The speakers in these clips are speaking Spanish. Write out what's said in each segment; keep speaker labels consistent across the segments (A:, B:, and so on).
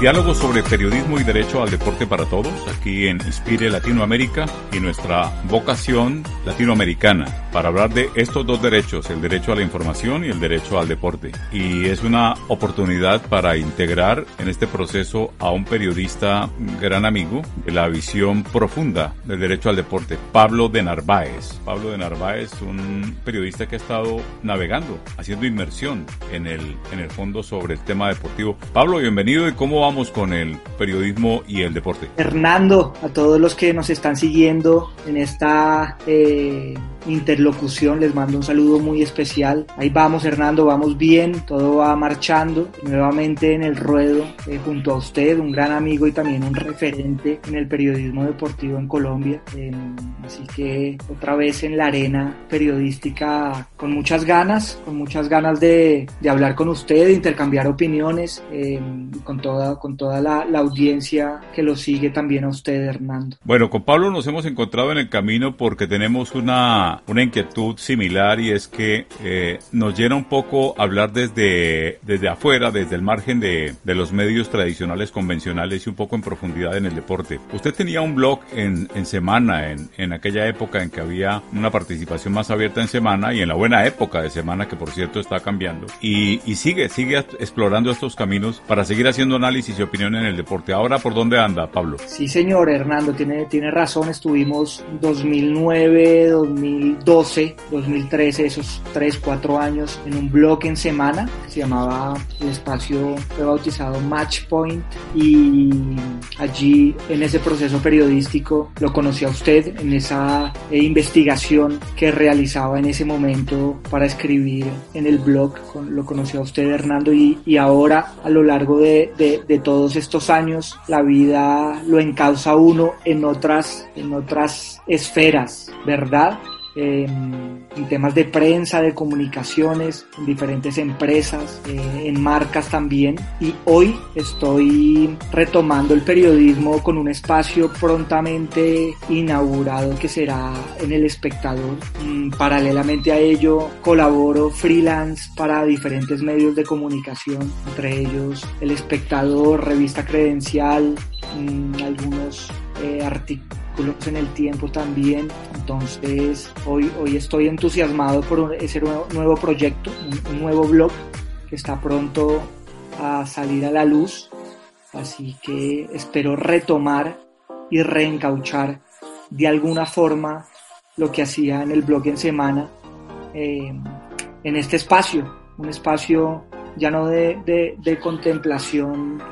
A: Diálogo sobre periodismo y derecho al deporte para todos, aquí en Inspire Latinoamérica y nuestra vocación latinoamericana para hablar de estos dos derechos, el derecho a la información y el derecho al deporte. Y es una oportunidad para integrar en este proceso a un periodista gran amigo de la visión profunda del derecho al deporte, Pablo de Narváez. Pablo de Narváez, un periodista que ha estado navegando, haciendo inmersión en el, en el fondo sobre el tema deportivo. Pablo, bienvenido y cómo va con el periodismo y el deporte?
B: Hernando, a todos los que nos están siguiendo en esta eh, interlocución. Les mando un saludo muy especial. Ahí vamos, Hernando, vamos bien, todo va marchando. Nuevamente en el ruedo eh, junto a usted, un gran amigo y también un referente en el periodismo deportivo en Colombia. Así que otra vez en la arena periodística con muchas ganas, con muchas ganas de, hablar con usted, intercambiar opiniones, em, con toda, con toda la, la audiencia que lo sigue también a usted, Hernando.
A: Bueno, con Pablo nos hemos encontrado en el camino porque tenemos una una, inquietud similar y es que eh, nos llena un poco hablar desde, desde afuera, desde el margen de, de, los medios tradicionales convencionales y un poco en profundidad en el deporte. Usted tenía un blog en, en Semana, en, en aquella época en que había una participación más abierta en Semana y en la buena época de Semana, que por cierto está cambiando. Y, y sigue, sigue explorando estos caminos para seguir haciendo análisis y opinión en el deporte. Ahora, ¿por dónde anda, Pablo?
B: Sí, señor Hernando, tiene, tiene razón. Estuvimos 2009, 2000 2012, 2013, esos 3, 4 años, en un blog en semana que se llamaba el espacio fue bautizado Match Point y allí en ese proceso periodístico lo conocí a usted en esa eh, investigación que realizaba en ese momento para escribir en el blog, lo conocí a usted Hernando y, y ahora a lo largo de, de, de, todos estos años la vida lo encausa uno en otras, en otras esferas, ¿verdad? En, temas de prensa, de comunicaciones, en diferentes empresas, eh, en marcas también. Y hoy estoy retomando el periodismo con un espacio prontamente inaugurado que será en El Espectador. Mm, paralelamente a ello, colaboro freelance para diferentes medios de comunicación, entre ellos El Espectador, Revista Credencial, mm, algunos eh, artículos en el tiempo también. Entonces, hoy, hoy estoy entusiasmado por ese nuevo, nuevo proyecto, un, nuevo blog que está pronto a salir a la luz. Así que espero retomar y reencauchar de alguna forma lo que hacía en el blog en semana eh, en este espacio, un espacio ya no de, contemplación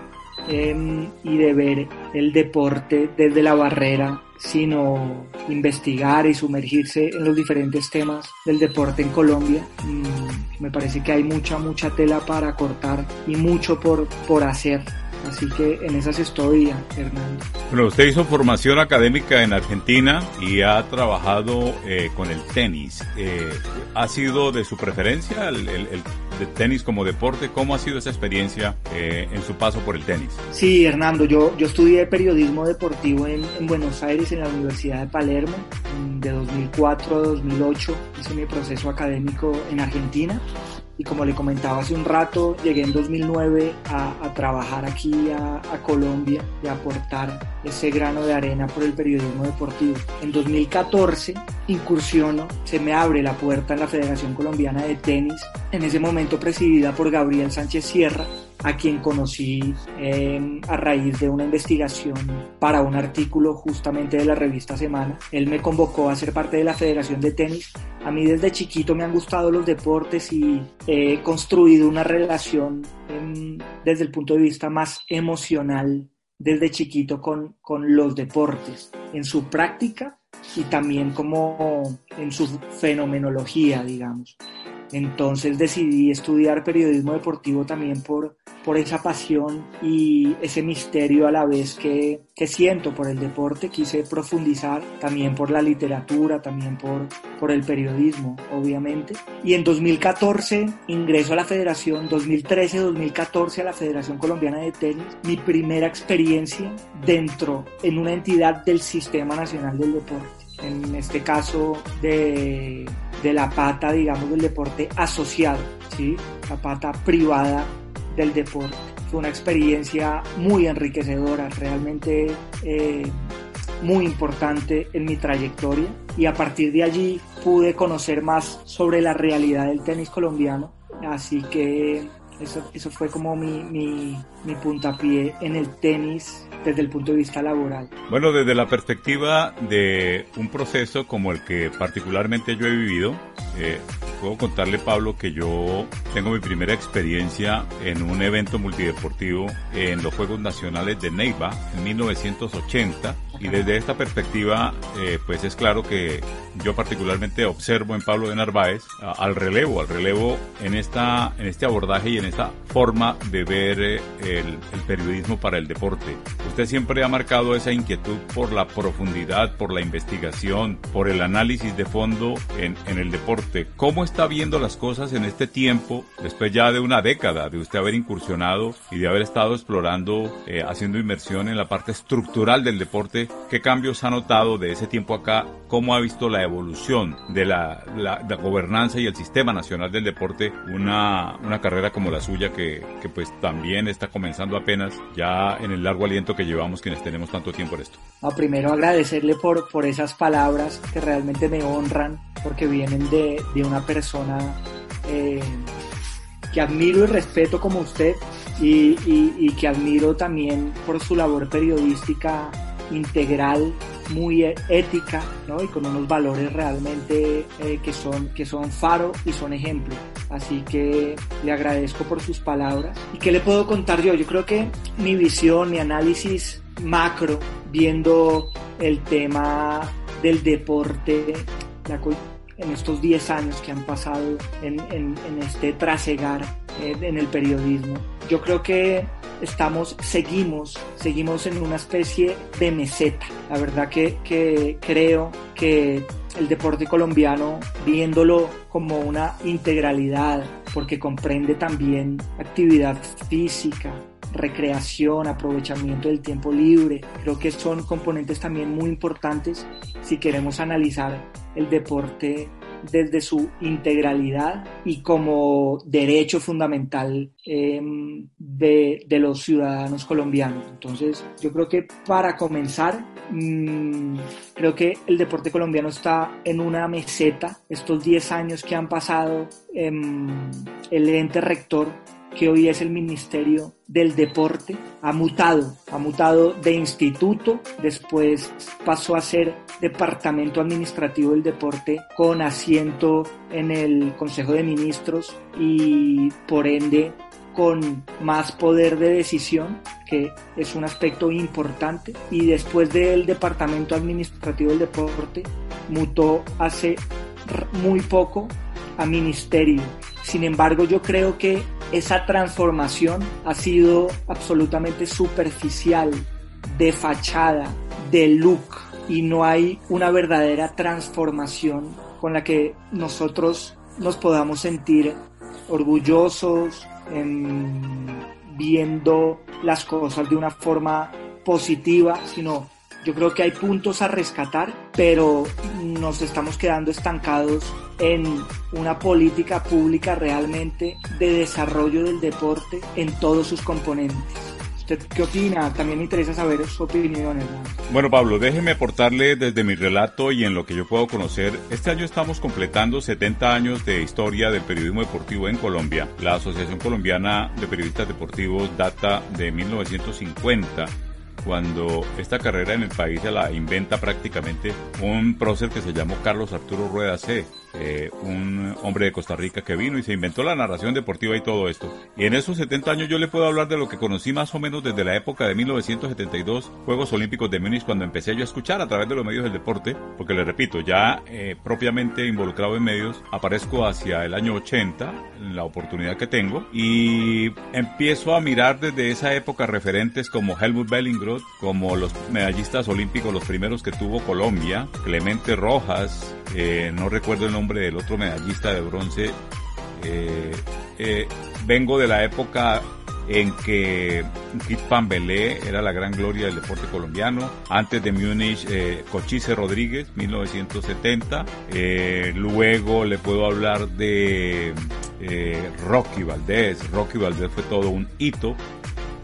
B: eh, y de ver el deporte desde la barrera sino investigar y sumergirse en los diferentes temas del deporte en Colombia. Mm, me parece que hay mucha, mucha tela para cortar y mucho por, por hacer. Así que en esas estoy, Hernando.
A: Bueno, usted hizo formación académica en Argentina y ha trabajado eh, con el tenis. Eh, ¿Ha sido de su preferencia el, el, el de tenis como deporte. ¿Cómo ha sido esa experiencia eh, en su paso por el tenis?
B: Sí, Hernando, yo, yo estudié periodismo deportivo en, en Buenos Aires, en la Universidad de Palermo, de 2004 a 2008. Hice mi proceso académico en Argentina y como le comentaba hace un rato, llegué en 2009 a, trabajar aquí a, Colombia y aportar ese grano de arena por el periodismo deportivo. En 2014 incursiono, se me abre la puerta en la Federación Colombiana de Tenis, en ese momento presidida por Gabriel Sánchez Sierra, a quien conocí eh, a raíz de una investigación para un artículo justamente de la revista Semana. Él me convocó a ser parte de la Federación de Tenis. A mí desde chiquito me han gustado los deportes y he construido una relación eh, desde el punto de vista más emocional desde chiquito con, con los deportes, en su práctica y también como en su fenomenología, digamos. Entonces decidí estudiar periodismo deportivo también por, por esa pasión y ese misterio a la vez que, que siento por el deporte. Quise profundizar también por la literatura, también por, por el periodismo, obviamente. Y en 2014 ingreso a la federación, 2013-2014 a la Federación Colombiana de Tenis, mi primera experiencia dentro, en una entidad del Sistema Nacional del Deporte en este caso de, de, la pata, digamos, del deporte asociado, ¿sí? la pata privada del deporte. Fue una experiencia muy enriquecedora, realmente eh, muy importante en mi trayectoria y a partir de allí pude conocer más sobre la realidad del tenis colombiano. Así que eso, eso fue como mi, mi, puntapié en el tenis desde el punto de vista laboral.
A: Bueno, desde la perspectiva de un proceso como el que particularmente yo he vivido, eh, puedo contarle, Pablo, que yo tengo mi primera experiencia en un evento multideportivo en los Juegos Nacionales de Neiva en 1980 y desde esta perspectiva, eh, pues es claro que yo particularmente observo en Pablo de Narváez al relevo, al relevo en, esta, en este abordaje y en esta forma de ver eh, el, periodismo para el deporte. Usted siempre ha marcado esa inquietud por la profundidad, por la investigación, por el análisis de fondo en, el deporte. ¿Cómo está viendo las cosas en este tiempo, después ya de una década de usted haber incursionado y de haber estado explorando, eh, haciendo inmersión en la parte estructural del deporte? ¿Qué cambios ha notado de ese tiempo acá? ¿Cómo ha visto la evolución de la, gobernanza y el sistema nacional del deporte? Una, una carrera como la suya que, que, pues también está comenzando apenas ya en el largo aliento que llevamos quienes tenemos tanto tiempo en esto.
B: primero agradecerle por, por esas palabras que realmente me honran porque vienen de, de una persona eh, que admiro y respeto como usted y, y, y, que admiro también por su labor periodística integral, muy ética, ¿no? Y con unos valores realmente eh, que, son, que son faro y son ejemplo. Así que le agradezco por sus palabras. ¿Y qué le puedo contar yo? Yo creo que mi visión, mi análisis macro, viendo el tema del deporte, en estos 10 años que han pasado en, en, en este trasegar eh, en el periodismo, yo creo que estamos, seguimos, seguimos en una especie de meseta. La verdad que, creo que el deporte colombiano, viéndolo como una integralidad, porque comprende también actividad física, recreación, aprovechamiento del tiempo libre. Creo que son componentes también muy importantes si queremos analizar el deporte desde su integralidad y como derecho fundamental em, de, los ciudadanos colombianos. Entonces, yo creo que para comenzar, mmm, creo que el deporte colombiano está en una meseta. Estos 10 años que han pasado, em, el ente rector que hoy es el Ministerio del Deporte, ha mutado, ha mutado de instituto, después pasó a ser Departamento Administrativo del Deporte con asiento en el Consejo de Ministros y por ende con más poder de decisión, que es un aspecto importante, y después del Departamento Administrativo del Deporte mutó hace muy poco a Ministerio. Sin embargo, yo creo que esa transformación ha sido absolutamente superficial, de fachada, de look, y no hay una verdadera transformación con la que nosotros nos podamos sentir orgullosos, viendo las cosas de una forma positiva, sino yo creo que hay puntos a rescatar, pero nos estamos quedando estancados en una política pública realmente de desarrollo del deporte en todos sus componentes. ¿Usted qué opina? También me interesa saber su opinión.
A: Bueno, Pablo, déjeme aportarle desde mi relato y en lo que yo puedo conocer. Este año estamos completando 70 años de historia del periodismo deportivo en Colombia. La Asociación Colombiana de Periodistas Deportivos data de 1950 cuando esta carrera en el país se la inventa prácticamente un prócer que se llamó Carlos Arturo Rueda C eh, un hombre de Costa Rica que vino y se inventó la narración deportiva y todo esto. Y en esos 70 años yo le puedo hablar de lo que conocí más o menos desde la época de 1972, Juegos Olímpicos de Múnich, cuando empecé yo a escuchar a través de los medios del deporte, porque le repito, ya eh, propiamente involucrado en medios, aparezco hacia el año 80, la oportunidad que tengo, y empiezo a mirar desde esa época referentes como Helmut Bellingrod, como los medallistas olímpicos, los primeros que tuvo Colombia, Clemente Rojas, eh, no recuerdo el nombre del otro medallista de bronce, eh, eh, vengo de la época en que Kit Pambelé era la gran gloria del deporte colombiano. Antes de Múnich, eh, Cochise Rodríguez, 1970. Eh, luego le puedo hablar de Rocky Valdés. Rocky Valdés fue todo un hito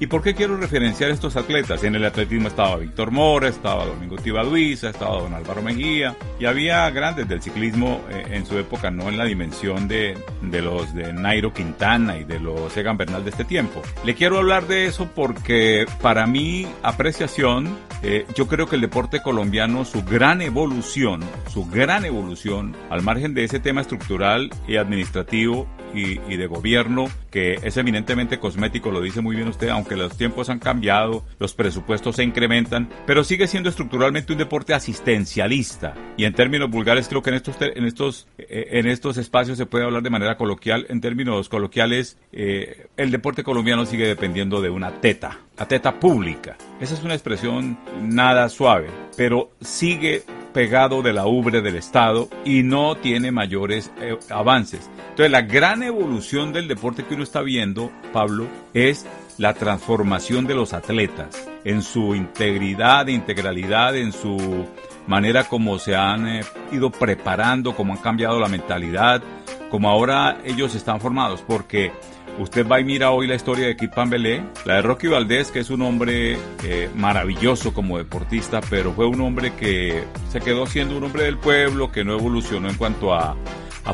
A: ¿Y por qué quiero referenciar estos atletas? En el atletismo estaba Víctor Mora, estaba Domingo Tibaduiza, estaba Don Álvaro Mejía y había grandes del ciclismo eh, en su época, no en la dimensión de, los de Nairo Quintana y de los Egan Bernal de este tiempo. Le quiero hablar de eso porque para mi apreciación, eh, yo creo que el deporte colombiano, su gran evolución, su gran evolución, al margen de ese tema estructural y administrativo, y, de gobierno, que es eminentemente cosmético, lo dice muy bien usted, aunque los tiempos han cambiado, los presupuestos se incrementan, pero sigue siendo estructuralmente un deporte asistencialista. Y en términos vulgares, creo que en estos, en estos, eh, en estos espacios se puede hablar de manera coloquial, en términos coloquiales, eh, el deporte colombiano sigue dependiendo de una teta, la teta pública. Esa es una expresión nada suave, pero sigue pegado de la ubre del Estado y no tiene mayores eh, avances. Entonces la gran evolución del deporte que uno está viendo, Pablo, es la transformación de los atletas en su integridad, integralidad, en su manera como se han eh, ido preparando, como han cambiado la mentalidad, como ahora ellos están formados, porque Usted va y mira hoy la historia de Kip Pambelé, la de Rocky Valdés, que es un hombre eh, maravilloso como deportista, pero fue un hombre que se quedó siendo un hombre del pueblo, que no evolucionó en cuanto a,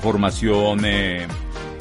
A: formación eh,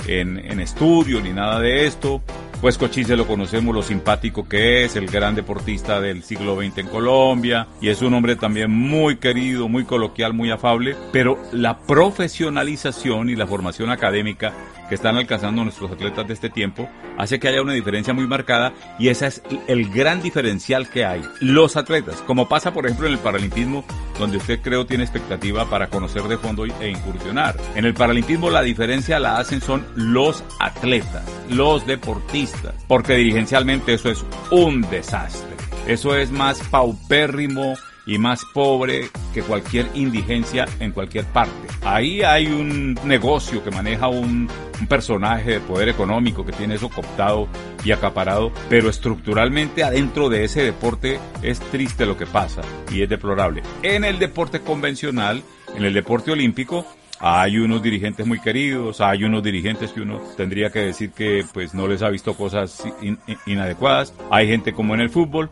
A: en, en estudio ni nada de esto. Pues Cochise lo conocemos, lo simpático que es, el gran deportista del siglo XX en Colombia, y es un hombre también muy querido, muy coloquial, muy afable, pero la profesionalización y la formación académica que están alcanzando nuestros atletas de este tiempo hace que haya una diferencia muy marcada y ese es el gran diferencial que hay. Los atletas, como pasa por ejemplo en el paralimpismo, donde usted creo tiene expectativa para conocer de fondo e incursionar. En el paralimpismo la diferencia la hacen son los atletas, los deportistas, porque dirigencialmente eso es un desastre. Eso es más paupérrimo y más pobre que cualquier indigencia en cualquier parte. Ahí hay un negocio que maneja un, personaje de poder económico que tiene eso cooptado y acaparado, pero estructuralmente adentro de ese deporte es triste lo que pasa y es deplorable. En el deporte convencional, en el deporte olímpico, hay unos dirigentes muy queridos, hay unos dirigentes que uno tendría que decir que pues no les ha visto cosas inadecuadas, hay gente como en el fútbol,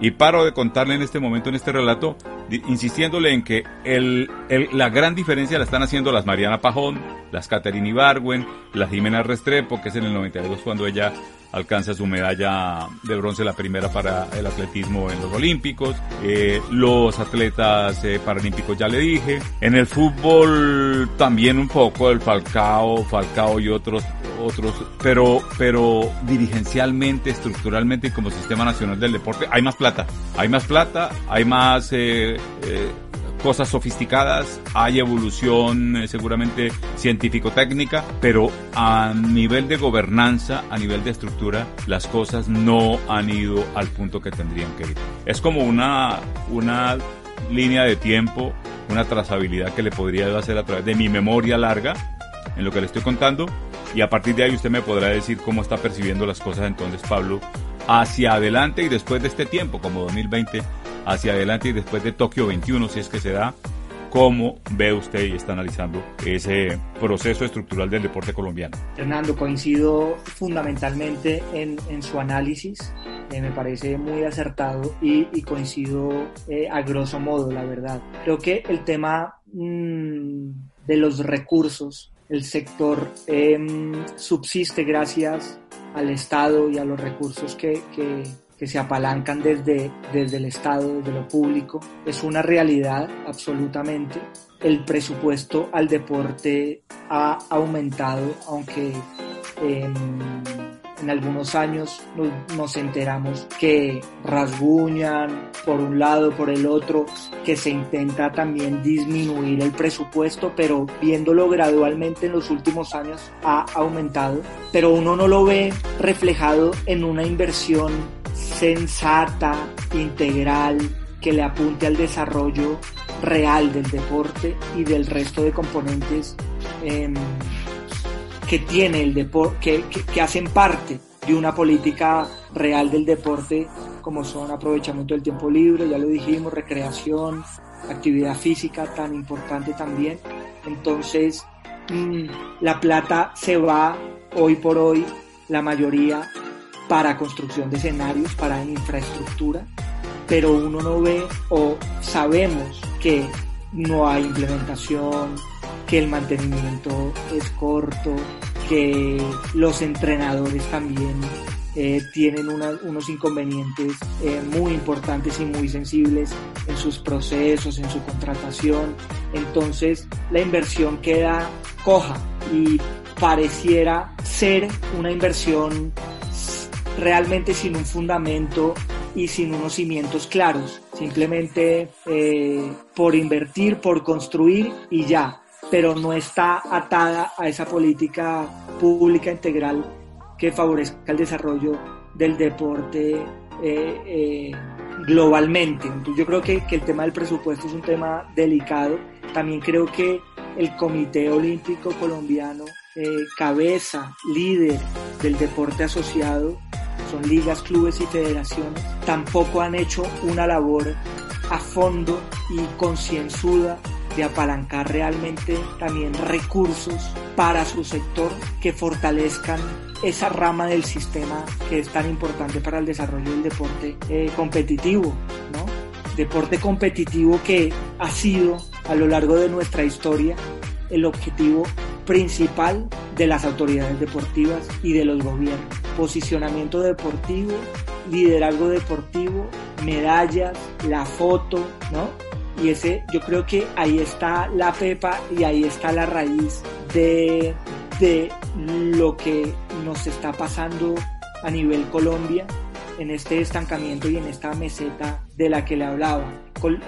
A: y paro de contarle en este momento, en este relato, insistiéndole en que el, la gran diferencia la están haciendo las Mariana Pajón, las Caterina Ibargüen, las Jimena Restrepo, que es en el 92 cuando ella alcanza su medalla de bronce, la primera para el atletismo en los Olímpicos. Eh, los atletas eh, paralímpicos ya le dije. En el fútbol también un poco el Falcao, Falcao y otros otros, pero, pero dirigencialmente, estructuralmente y como sistema nacional del deporte hay más plata, hay más plata, hay más eh, eh cosas sofisticadas, hay evolución eh, seguramente científico-técnica, pero a nivel de gobernanza, a nivel de estructura, las cosas no han ido al punto que tendrían que ir. Es como una, una línea de tiempo, una trazabilidad que le podría hacer a través de mi memoria larga, en lo que le estoy contando, y a partir de ahí usted me podrá decir cómo está percibiendo las cosas entonces, Pablo, hacia adelante y después de este tiempo, como 2020, hacia adelante y después de Tokio 21, si es que se da, ¿cómo ve usted y está analizando ese proceso estructural del deporte colombiano?
B: Fernando, coincido fundamentalmente en, su análisis, eh, me parece muy acertado y, coincido eh, a grosso modo, la verdad. Creo que el tema mm, de los recursos, el sector em, subsiste gracias al Estado y a los recursos que, que que se apalancan desde, desde el Estado, desde lo público. Es una realidad absolutamente. el presupuesto al deporte ha aumentado, aunque em, en algunos años nos, enteramos que rasguñan por un lado, por el otro, que se intenta también disminuir el presupuesto, pero viéndolo gradualmente en los últimos años ha aumentado, pero uno no lo ve reflejado en una inversión sensata, integral, que le apunte al desarrollo real del deporte y del resto de componentes em, que tiene el deporte, que, hacen parte de una política real del deporte, como son aprovechamiento del tiempo libre, ya lo dijimos, recreación, actividad física tan importante también. Entonces, mm, la plata se va hoy por hoy, la mayoría, para construcción de escenarios, para infraestructura, pero uno no ve o sabemos que no hay implementación, que el mantenimiento es corto, que los entrenadores también eh, tienen unos inconvenientes eh, muy importantes y muy sensibles en sus procesos, en su contratación. Entonces la inversión queda coja y pareciera ser una inversión realmente sin un fundamento y sin unos cimientos claros, simplemente eh, por invertir, por construir y ya, pero no está atada a esa política pública integral que favorezca el desarrollo del deporte eh, eh, globalmente. Yo creo que, que, el tema del presupuesto es un tema delicado. También creo que el Comité Olímpico Colombiano, cabeza, líder del deporte asociado, son ligas, clubes y federaciones, tampoco han hecho una labor a fondo y concienzuda de apalancar realmente también recursos para su sector que fortalezcan esa rama del sistema que es tan importante para el desarrollo del deporte eh, competitivo, ¿no? Deporte competitivo que ha sido a lo largo de nuestra historia el objetivo principal de las autoridades deportivas y de los gobiernos. Posicionamiento deportivo, liderazgo deportivo, medallas, la foto, ¿no? Y ese, yo creo que ahí está la pepa y ahí está la raíz de, de lo que nos está pasando a nivel Colombia en este estancamiento y en esta meseta de la que le hablaba.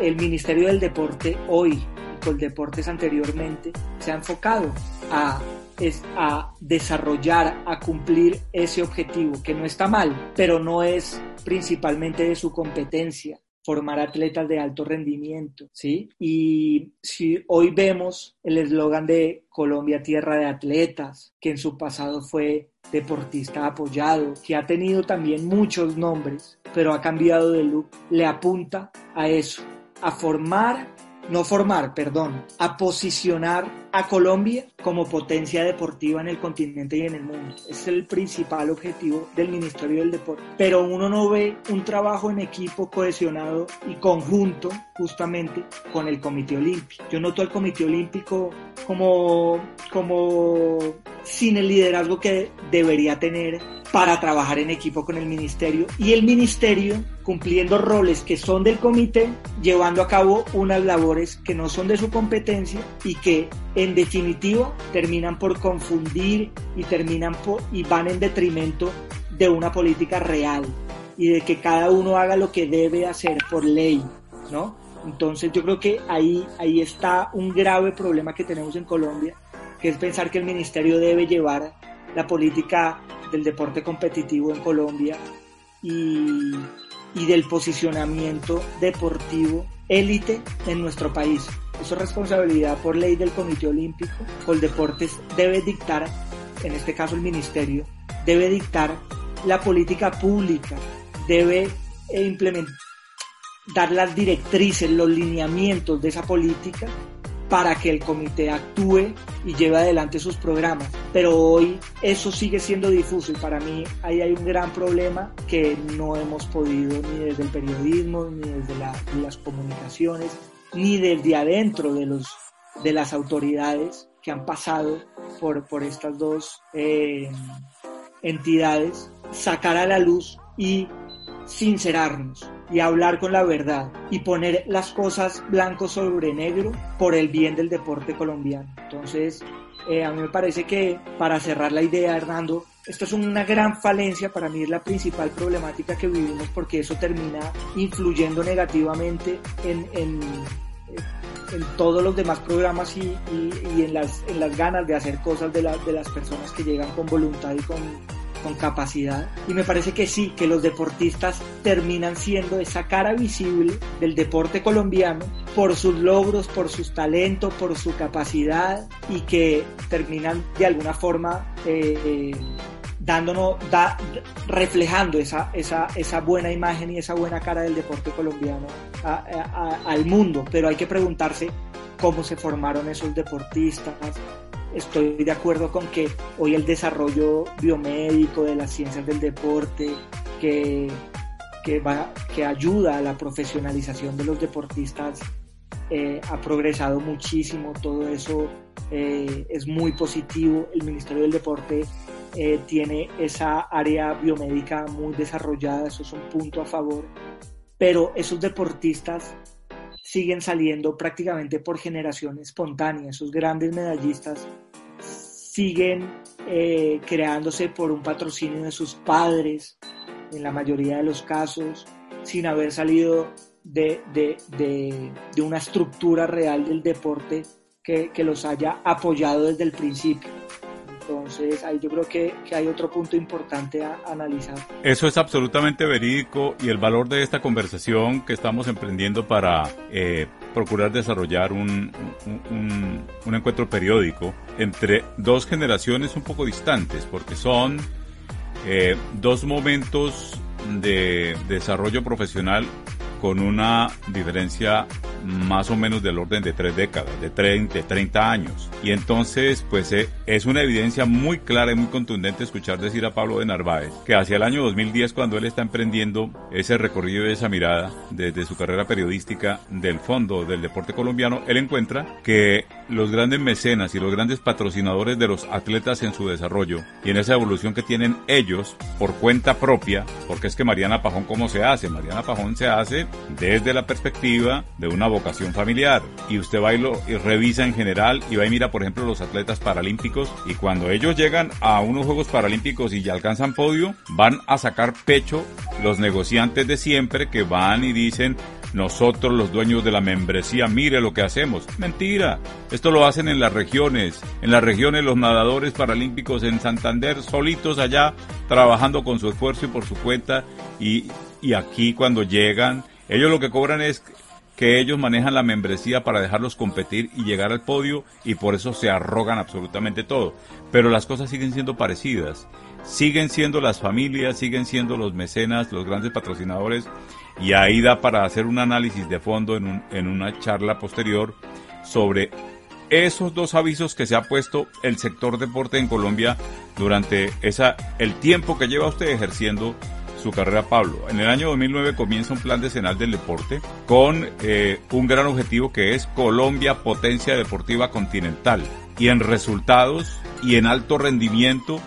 B: El Ministerio del Deporte hoy con Deportes anteriormente se ha enfocado a es a desarrollar, a cumplir ese objetivo, que no está mal, pero no es principalmente de su competencia formar atletas de alto rendimiento, ¿sí? Y si hoy vemos el eslogan de Colombia Tierra de Atletas, que en su pasado fue deportista apoyado, que ha tenido también muchos nombres, pero ha cambiado de look, le apunta a eso, a formar no formar, perdón, a posicionar a Colombia como potencia deportiva en el continente y en el mundo. Es el principal objetivo del Ministerio del Deporte. Pero uno no ve un trabajo en equipo cohesionado y conjunto justamente con el Comité Olímpico. Yo noto al Comité Olímpico como, como sin el liderazgo que debería tener para trabajar en equipo con el ministerio y el ministerio cumpliendo roles que son del comité, llevando a cabo unas labores que no son de su competencia y que en definitiva terminan por confundir y terminan por, y van en detrimento de una política real y de que cada uno haga lo que debe hacer por ley, ¿no? Entonces yo creo que ahí, ahí está un grave problema que tenemos en Colombia, que es pensar que el ministerio debe llevar la política del deporte competitivo en Colombia y, del posicionamiento deportivo élite en nuestro país. Eso es responsabilidad por ley del Comité Olímpico. Coldeportes debe dictar, en este caso el Ministerio, debe dictar la política pública, debe implementar, dar las directrices, los lineamientos de esa política para que el comité actúe y lleve adelante sus programas. Pero hoy eso sigue siendo difuso y para mí ahí hay un gran problema que no hemos podido ni desde el periodismo, ni desde las comunicaciones, ni desde adentro de, los, de las autoridades que han pasado por, por estas dos eh, entidades, sacar a la luz y sincerarnos y hablar con la verdad y poner las cosas blanco sobre negro por el bien del deporte colombiano. Entonces, eh, a mí me parece que para cerrar la idea, Hernando, esto es una gran falencia, para mí es la principal problemática que vivimos porque eso termina influyendo negativamente en, en, en todos los demás programas y, y, en, las, en las ganas de hacer cosas de, la, de las personas que llegan con voluntad y con, con capacidad. Y me parece que sí, que los deportistas terminan siendo esa cara visible del deporte colombiano por sus logros, por sus talentos, por su capacidad y que terminan de alguna forma eh, dándonos, da, reflejando esa, esa, esa buena imagen y esa buena cara del deporte colombiano al mundo. Pero hay que preguntarse cómo se formaron esos deportistas, estoy de acuerdo con que hoy el desarrollo biomédico de las ciencias del deporte, que, que, va, que ayuda a la profesionalización de los deportistas, eh, ha progresado muchísimo, todo eso eh, es muy positivo. El Ministerio del Deporte eh, tiene esa área biomédica muy desarrollada, eso es un punto a favor, pero esos deportistas siguen saliendo prácticamente por generación espontánea. Esos grandes medallistas siguen eh, creándose por un patrocinio de sus padres, en la mayoría de los casos, sin haber salido de, una estructura real del deporte que, que los haya apoyado desde el principio. Entonces, ahí yo creo que, hay otro punto importante a, analizar.
A: Eso es absolutamente verídico y el valor de esta conversación que estamos emprendiendo para eh, procurar desarrollar un, un, encuentro periódico entre dos generaciones un poco distantes, porque son eh, dos momentos de desarrollo profesional con una diferencia más o menos del orden de tres décadas, de 30, 30 años. Y entonces, pues eh, es una evidencia muy clara y muy contundente escuchar decir a Pablo de Narváez que hacia el año 2010, cuando él está emprendiendo ese recorrido y esa mirada desde su carrera periodística del fondo del deporte colombiano, él encuentra que los grandes mecenas y los grandes patrocinadores de los atletas en su desarrollo y en esa evolución que tienen ellos por cuenta propia, porque es que Mariana Pajón, ¿cómo se hace? Mariana Pajón se hace desde la perspectiva de una vocación familiar. Y usted va y, lo, revisa en general y va y mira, por ejemplo, los atletas paralímpicos y cuando ellos llegan a unos Juegos Paralímpicos y ya alcanzan podio, van a sacar pecho los negociantes de siempre que van y dicen, nosotros los dueños de la membresía, mire lo que hacemos. Mentira. Esto lo hacen en las regiones. En las regiones los nadadores paralímpicos en Santander solitos allá trabajando con su esfuerzo y por su cuenta. Y, y aquí cuando llegan, ellos lo que cobran es que ellos manejan la membresía para dejarlos competir y llegar al podio y por eso se arrogan absolutamente todo. Pero las cosas siguen siendo parecidas. Siguen siendo las familias, siguen siendo los mecenas, los grandes patrocinadores y ahí da para hacer un análisis de fondo en, un, en una charla posterior sobre esos dos avisos que se ha puesto el sector deporte en Colombia durante esa, el tiempo que lleva usted ejerciendo su carrera Pablo. En el año 2009 comienza un plan decenal del deporte con eh, un gran objetivo que es Colombia Potencia Deportiva Continental. Y en resultados y en alto rendimiento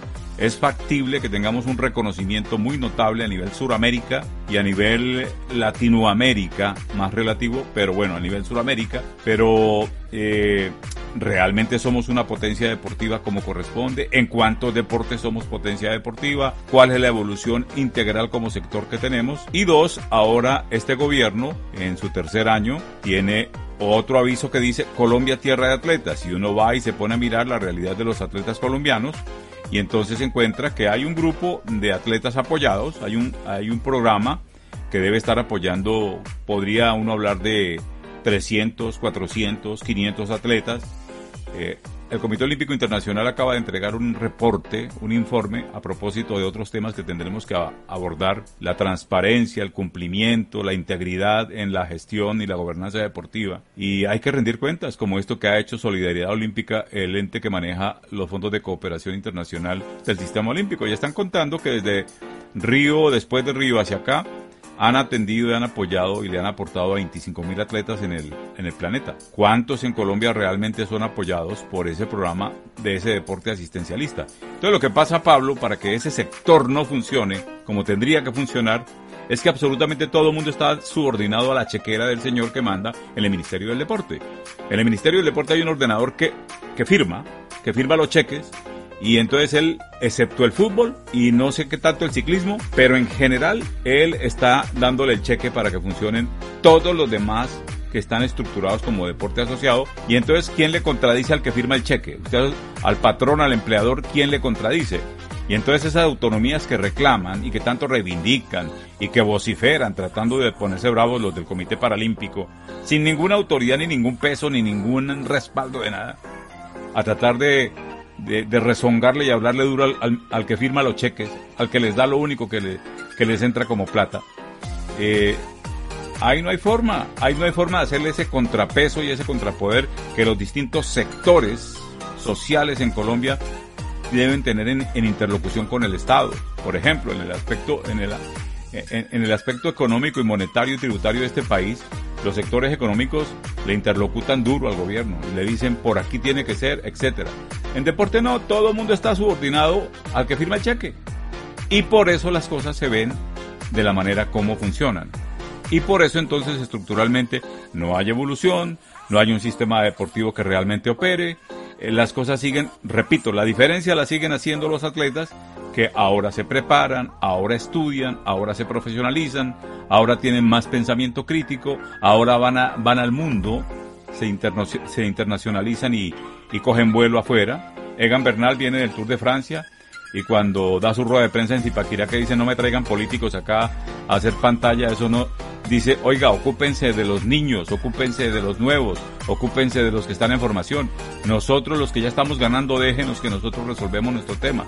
A: es factible que tengamos un reconocimiento muy notable a nivel Suramérica y a nivel Latinoamérica, más relativo, pero bueno, a nivel Suramérica, pero eh, realmente somos una potencia deportiva como corresponde, en cuántos deportes somos potencia deportiva, cuál es la evolución integral como sector que tenemos y dos, ahora este gobierno en su tercer año tiene otro aviso que dice Colombia tierra de atletas y uno va y se pone a mirar la realidad de los atletas colombianos y entonces se encuentra que hay un grupo de atletas apoyados, hay un, hay un programa que debe estar apoyando, podría uno hablar de 300, 400, 500 atletas. Eh, el Comité Olímpico Internacional acaba de entregar un reporte, un informe a propósito de otros temas que tendremos que abordar, la transparencia, el cumplimiento, la integridad en la gestión y la gobernanza deportiva. Y hay que rendir cuentas, como esto que ha hecho Solidaridad Olímpica, el ente que maneja los fondos de cooperación internacional del sistema olímpico. Ya están contando que desde Río, después de Río hacia acá, han atendido y han apoyado y le han aportado a 25 mil atletas en el, en el planeta. ¿Cuántos en Colombia realmente son apoyados por ese programa de ese deporte asistencialista? Entonces lo que pasa, Pablo, para que ese sector no funcione como tendría que funcionar, es que absolutamente todo el mundo está subordinado a la chequera del señor que manda en el Ministerio del Deporte. En el Ministerio del Deporte hay un ordenador que, que firma, que firma los cheques, y entonces él, excepto el fútbol y no sé qué tanto el ciclismo, pero en general él está dándole el cheque para que funcionen todos los demás que están estructurados como deporte asociado. Y entonces, ¿quién le contradice al que firma el cheque? Usted, al patrón, al empleador, ¿quién le contradice? Y entonces esas autonomías que reclaman y que tanto reivindican y que vociferan tratando de ponerse bravos los del Comité Paralímpico, sin ninguna autoridad ni ningún peso ni ningún respaldo de nada, a tratar de, de, rezongarle y hablarle duro al, que firma los cheques, al que les da lo único que, le, que les entra como plata. Eh, ahí no hay forma, ahí no hay forma de hacerle ese contrapeso y ese contrapoder que los distintos sectores sociales en Colombia deben tener en, interlocución con el Estado. Por ejemplo, en el aspecto, en el, en, el aspecto económico y monetario y tributario de este país, los sectores económicos le interlocutan duro al gobierno y le dicen por aquí tiene que ser, etcétera. En deporte no, todo el mundo está subordinado al que firma el cheque. Y por eso las cosas se ven de la manera como funcionan. Y por eso entonces estructuralmente no hay evolución, no hay un sistema deportivo que realmente opere, eh, las cosas siguen, repito, la diferencia la siguen haciendo los atletas que ahora se preparan, ahora estudian, ahora se profesionalizan, ahora tienen más pensamiento crítico, ahora van, a, van al mundo, se, se internacionalizan y, y cogen vuelo afuera. Egan Bernal viene del Tour de Francia y cuando da su rueda de prensa en Zipaquirá que dice no me traigan políticos acá a hacer pantalla, eso no, dice, oiga, ocúpense de los niños, ocúpense de los nuevos, ocúpense de los que están en formación. Nosotros los que ya estamos ganando, déjenos que nosotros resolvemos nuestro tema.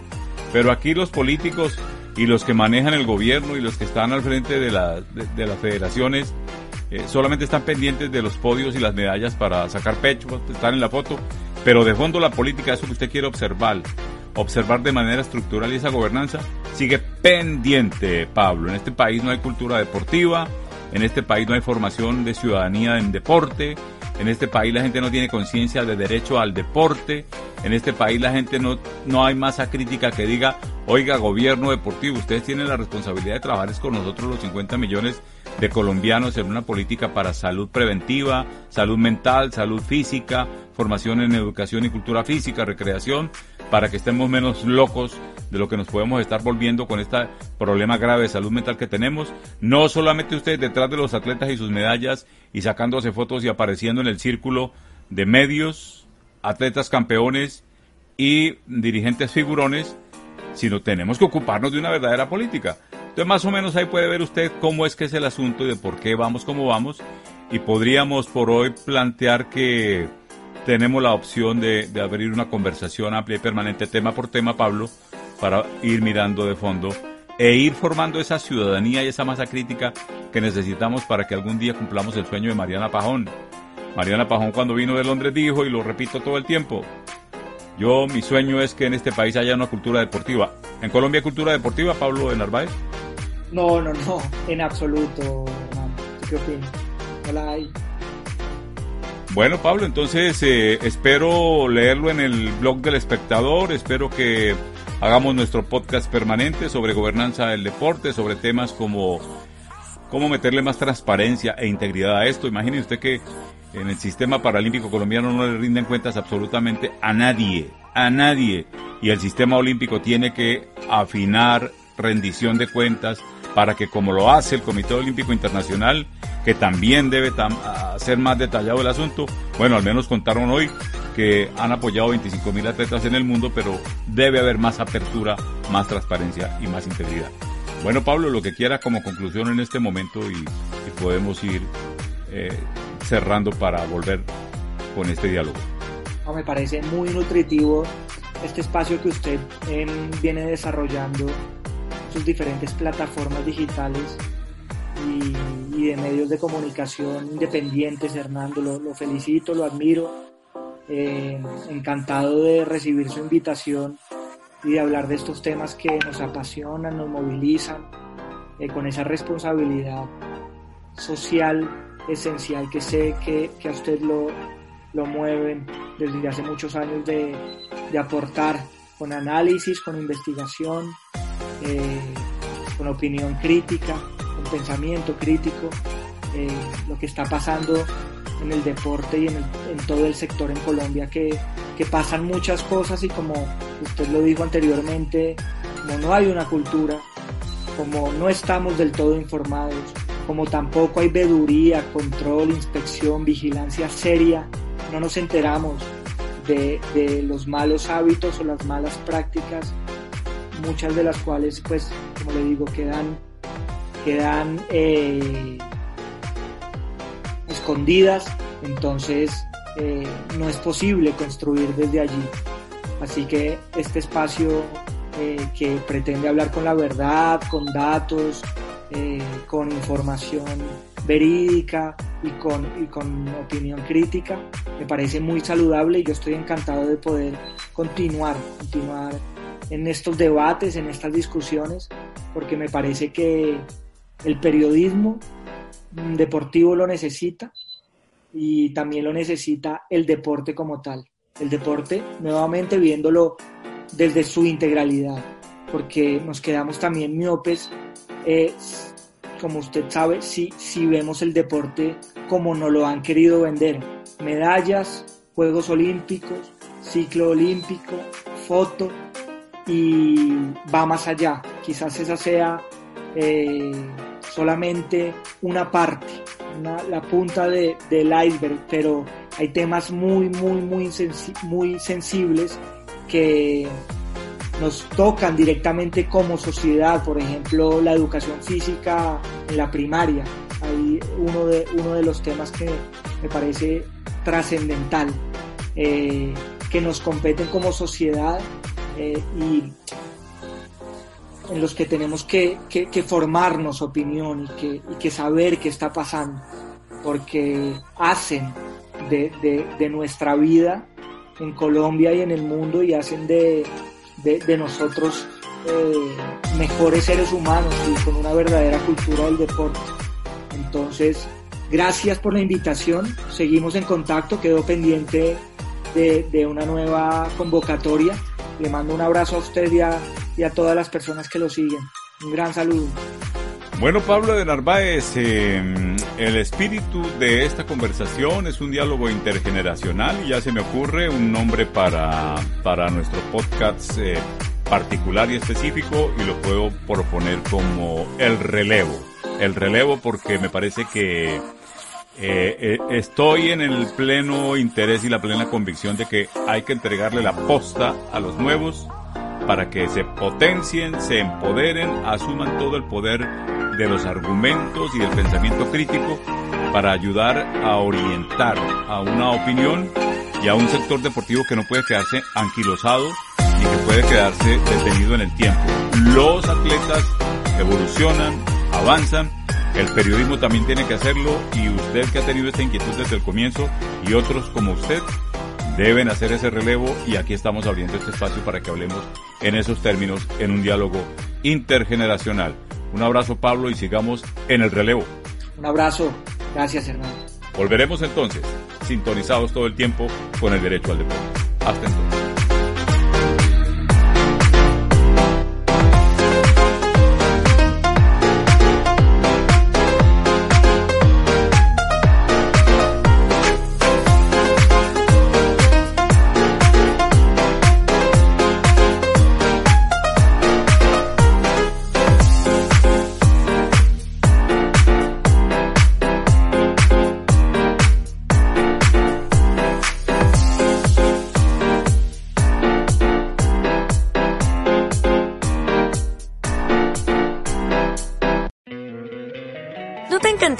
A: Pero aquí los políticos y los que manejan el gobierno y los que están al frente de, la, de, las federaciones eh, solamente están pendientes de los podios y las medallas para sacar pecho, estar en la foto. Pero de fondo la política, eso que usted quiere observar, observar de manera estructural y esa gobernanza, sigue pendiente, Pablo. En este país no hay cultura deportiva, en este país no hay formación de ciudadanía en deporte. En este país la gente no tiene conciencia de derecho al deporte. En este país la gente no, no hay masa crítica que diga, oiga, gobierno deportivo, ustedes tienen la responsabilidad de trabajar con nosotros los 50 millones de colombianos en una política para salud preventiva, salud mental, salud física, formación en educación y cultura física, recreación, para que estemos menos locos de lo que nos podemos estar volviendo con este problema grave de salud mental que tenemos. No solamente ustedes detrás de los atletas y sus medallas y sacándose fotos y apareciendo en el círculo de medios, atletas campeones y dirigentes figurones, sino tenemos que ocuparnos de una verdadera política. Entonces más o menos ahí puede ver usted cómo es que es el asunto y de por qué vamos como vamos y podríamos por hoy plantear que tenemos la opción de, de abrir una conversación amplia y permanente tema por tema, Pablo, para ir mirando de fondo e ir formando esa ciudadanía y esa masa crítica que necesitamos para que algún día cumplamos el sueño de Mariana Pajón. Mariana Pajón cuando vino de Londres dijo, y lo repito todo el tiempo, yo mi sueño es que en este país haya una cultura deportiva. ¿En Colombia hay cultura deportiva, Pablo de Narváez?
B: No, no, no, en absoluto. ¿Qué opinas? No la hay.
A: Bueno, Pablo, entonces eh, espero leerlo en el blog del espectador, espero que hagamos nuestro podcast permanente sobre gobernanza del deporte, sobre temas como cómo meterle más transparencia e integridad a esto. Imagine usted que en el sistema paralímpico colombiano no le rinden cuentas absolutamente a nadie, a nadie. Y el sistema olímpico tiene que afinar rendición de cuentas para que como lo hace el Comité Olímpico Internacional, que también debe ser más detallado el asunto, bueno, al menos contaron hoy que han apoyado 25 mil atletas en el mundo, pero debe haber más apertura, más transparencia y más integridad. Bueno, Pablo, lo que quiera como conclusión en este momento y, podemos ir eh, cerrando para volver con este diálogo.
B: me parece muy nutritivo este espacio que usted em, viene desarrollando, sus diferentes plataformas digitales y, de medios de comunicación independientes, Hernando, lo felicito, lo admiro eh, encantado de recibir su invitación y de hablar de estos temas que nos apasionan, nos movilizan, eh, con esa responsabilidad social esencial que sé que, a usted lo, lo mueven desde hace muchos años de, aportar con análisis, con investigación, eh, con opinión crítica, pensamiento crítico, eh, lo que está pasando en el deporte y en, todo el sector en Colombia, que, que, pasan muchas cosas y como usted lo dijo anteriormente, como no hay una cultura, como no estamos del todo informados, como tampoco hay veduría, control, inspección, vigilancia seria, no nos enteramos de, de los malos hábitos o las malas prácticas, muchas de las cuales, pues, como le digo, quedan, quedan eh, escondidas, entonces eh, no es posible construir desde allí. Así que este espacio eh, que pretende hablar con la verdad, con datos, eh, con información verídica y con, y con opinión crítica, me parece muy saludable y yo estoy encantado de poder continuar, continuar en estos debates, en estas discusiones, porque me parece que el periodismo deportivo lo necesita y también lo necesita el deporte como tal. El deporte, nuevamente viéndolo desde su integralidad, porque nos quedamos también miopes, eh, como usted sabe, si, si vemos el deporte como nos lo han querido vender. Medallas, Juegos Olímpicos, ciclo olímpico, foto, y va más allá. Quizás esa sea eh, solamente una parte, la punta de, del iceberg, pero hay temas muy, muy, muy, muy sensibles que nos tocan directamente como sociedad, por ejemplo, la educación física en la primaria. Hay uno de, uno de los temas que me parece trascendental, eh, que nos competen como sociedad eh, y en los que tenemos que, formarnos opinión y que, saber qué está pasando, porque hacen de, nuestra vida en Colombia y en el mundo y hacen de, nosotros eh, mejores seres humanos y con una verdadera cultura del deporte. Entonces, gracias por la invitación, seguimos en contacto, quedó pendiente de una nueva convocatoria le mando un abrazo a usted y a, todas las personas que lo siguen. Un gran saludo.
A: Bueno, Pablo de Narváez, em, el espíritu de esta conversación es un diálogo intergeneracional y ya se me ocurre un nombre para, para nuestro podcast eh, particular y específico y lo puedo proponer como el relevo. El relevo porque me parece que eh, eh, estoy en el pleno interés y la plena convicción de que hay que entregarle la posta a los nuevos para que se potencien, se empoderen, asuman todo el poder de los argumentos y del pensamiento crítico para ayudar a orientar a una opinión y a un sector deportivo que no puede quedarse anquilosado ni que puede quedarse detenido en el tiempo. Los atletas evolucionan, avanzan el periodismo también tiene que hacerlo y usted que ha tenido esta inquietud desde el comienzo y otros como usted deben hacer ese relevo y aquí estamos abriendo este espacio para que hablemos en esos términos en un diálogo intergeneracional. Un abrazo Pablo y sigamos en el relevo.
B: Un abrazo, gracias hermano.
A: Volveremos entonces, sintonizados todo el tiempo con el derecho al deporte. Hasta entonces.